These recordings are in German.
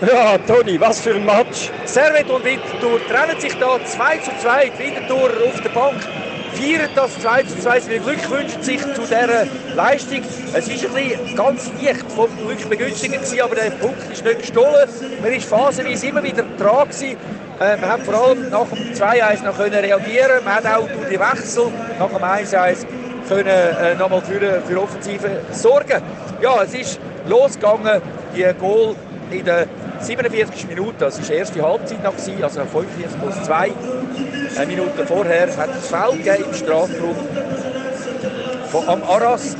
Ja, Toni, was für ein Match. Servet und Winterthur trennen sich da 2 zu 2. Winterthur auf der Bank feiern das 2 zu 2. Sie beglückwünschen sich zu dieser Leistung. Es war ein bisschen ganz leicht vom Glück begünstigt, aber der Punkt ist nicht gestohlen. Man war phasenweise immer wieder dran. Gewesen. Äh, wir haben vor allem nach dem 2-1 noch reagieren. Man hat auch durch die Wechsel nach dem 1-1 können äh, nochmal für, für Offensive sorgen. Ja, es ist losgegangen, die Goal in der 47 Minuten, das war die erste Halbzeit noch, also 45 plus 2 eine Minute vorher, hat es Foul im Strafraum von am Aras,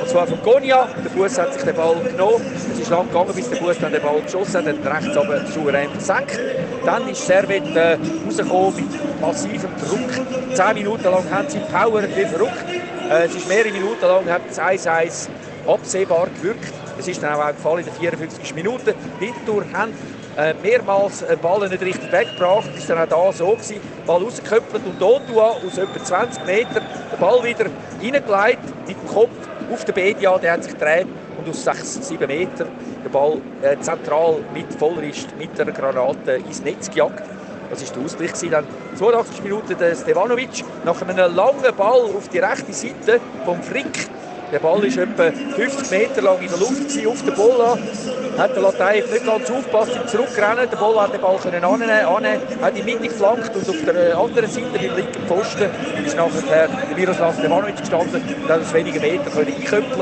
und zwar von Konya. Der Fuß hat sich den Ball genommen. Es ist lang gegangen, bis der Fuß den Ball geschossen hat, hat rechts aber souverän versenkt. Dann ist Servet äh, rausgekommen mit massivem Druck. Zehn Minuten lang haben sie Power wie verrückt. Äh, es ist mehrere Minuten lang, hat das 1-1 absehbar gewirkt. Es ist dann auch gefallen in den 54 Minuten. Winterthur haben äh, mehrmals einen Ball nicht richtig weggebracht. Das war dann auch da so. Ball rausgeköpft und Otua aus etwa 20 Metern den Ball wieder reingelegt mit dem Kopf auf den Bedia. Der hat sich gedreht und aus 6, 7 Metern den Ball äh, zentral mit Vollrist, mit einer Granate ins Netz gejagt. Das war der Ausgleich. Dann 82 Minuten der Stevanovic nach einem langen Ball auf die rechte Seite vom Frick der Ball war etwa 50 Meter lang in der Luft, gewesen, auf der Bola. Hat der Lateif nicht ganz aufgepasst im Zurückrennen. Der Bola hat den Ball können annehmen, annehmen, hat in die Mitte geflankt und auf der anderen Seite beim linken Pfosten ist nachher der Miroslav Stevanovic gestanden und hat aus wenigen Metern können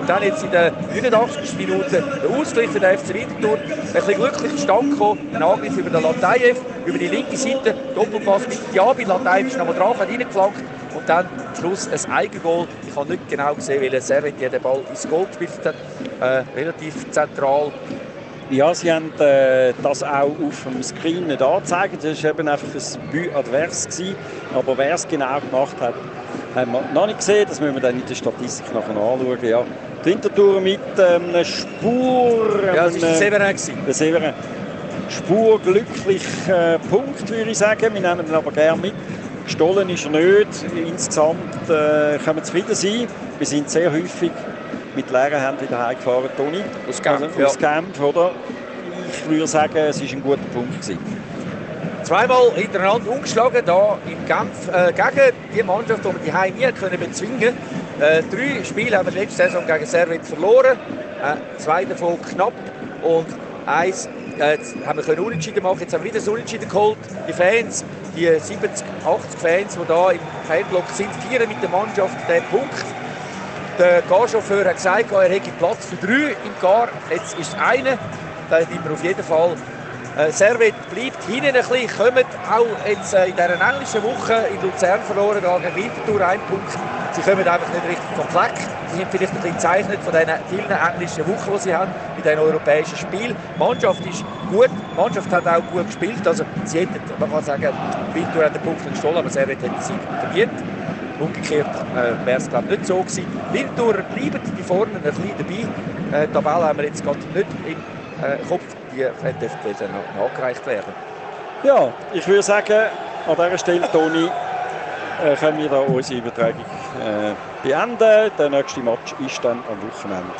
Und dann jetzt in der 89. Minute der Ausgleich für den FC Winterthur. Ein bisschen glücklich zustande gekommen. Ein Angriff über den Latayev, über die linke Seite. Doppelpass mit Diaby. Latayev ist nochmal drauf, hat reingeflankt. Und dann am Schluss ein Eigengoal. Ich habe nicht genau gesehen, welcher Servet den Ball ins Goal gespielt hat. Äh, relativ zentral. Ja, sie haben äh, das auch auf dem Screen nicht angezeigt. Das war eben einfach ein But advers. Gewesen. Aber wer es genau gemacht hat, haben wir noch nicht gesehen. Das müssen wir dann in der Statistik nachher anschauen. Ja. Die Hintertour mit ähm, einer Spur. Ja, das war der Severin. Der Severin. Äh, Punkt, würde ich sagen. Wir nehmen ihn aber gerne mit. Gestohlen ist er nicht. Insgesamt äh, können wir zufrieden sein. Wir sind sehr häufig mit leeren Händen wieder heimgefahren, Toni. Aus Genf, also, aus Genf oder? Ich würde sagen, es war ein guter Punkt. Gewesen. Zweimal hintereinander umgeschlagen hier im Genf äh, gegen die Mannschaft, die wir die Heim nie können bezwingen äh, Drei Spiele haben wir letzte Saison gegen Servet verloren. Äh, zwei davon knapp und eins äh, haben wir können Unentschieden machen, jetzt haben wir wieder das Unentschieden geholt. Die Fans, die 70, 80 Fans, die hier im Fanblock sind, feiern mit der Mannschaft den Punkt. Der Garchauffeur hat gesagt, er hätte Platz für drei im Gar. Jetzt ist einer. Da hat wir auf jeden Fall. Äh, Servet bleibt hinten ein bisschen, kommen auch jetzt äh, in dieser englischen Woche in Luzern verloren gegen Winterthur einen Punkt. Sie kommen einfach nicht richtig vom Fleck. Sie sind vielleicht ein bisschen gezeichnet von diesen vielen englischen Wochen, die sie haben, mit diesen europäischen Spielen. Die Mannschaft ist gut, die Mannschaft hat auch gut gespielt. Also sie hätten, man kann sagen, Winterthur hat den Punkt gestohlen, aber Servet hat den Sieg verdient. Umgekehrt äh, wäre es glaube nicht so gewesen. Winterthur bleiben die vorne ein bisschen dabei. Äh, die Tabelle haben wir jetzt gerade nicht im äh, Kopf, die könnte noch nachgereicht werden. Ja, ich würde sagen, an dieser Stelle, Toni, äh, können wir da unsere Übertragung äh, beenden. Der nächste Match ist dann am Wochenende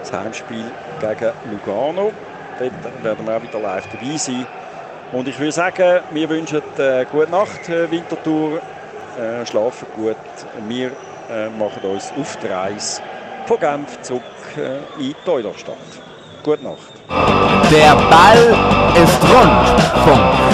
das Heimspiel gegen Lugano. Dort werden wir auch wieder live dabei sein. Und ich würde sagen, wir wünschen äh, gute Nacht, äh, Winterthur. Äh, schlafen gut. Wir äh, machen uns auf die Reise von Genf zurück äh, in die Eulerstadt. Gute Nacht. Der Ball ist rund. Punkt.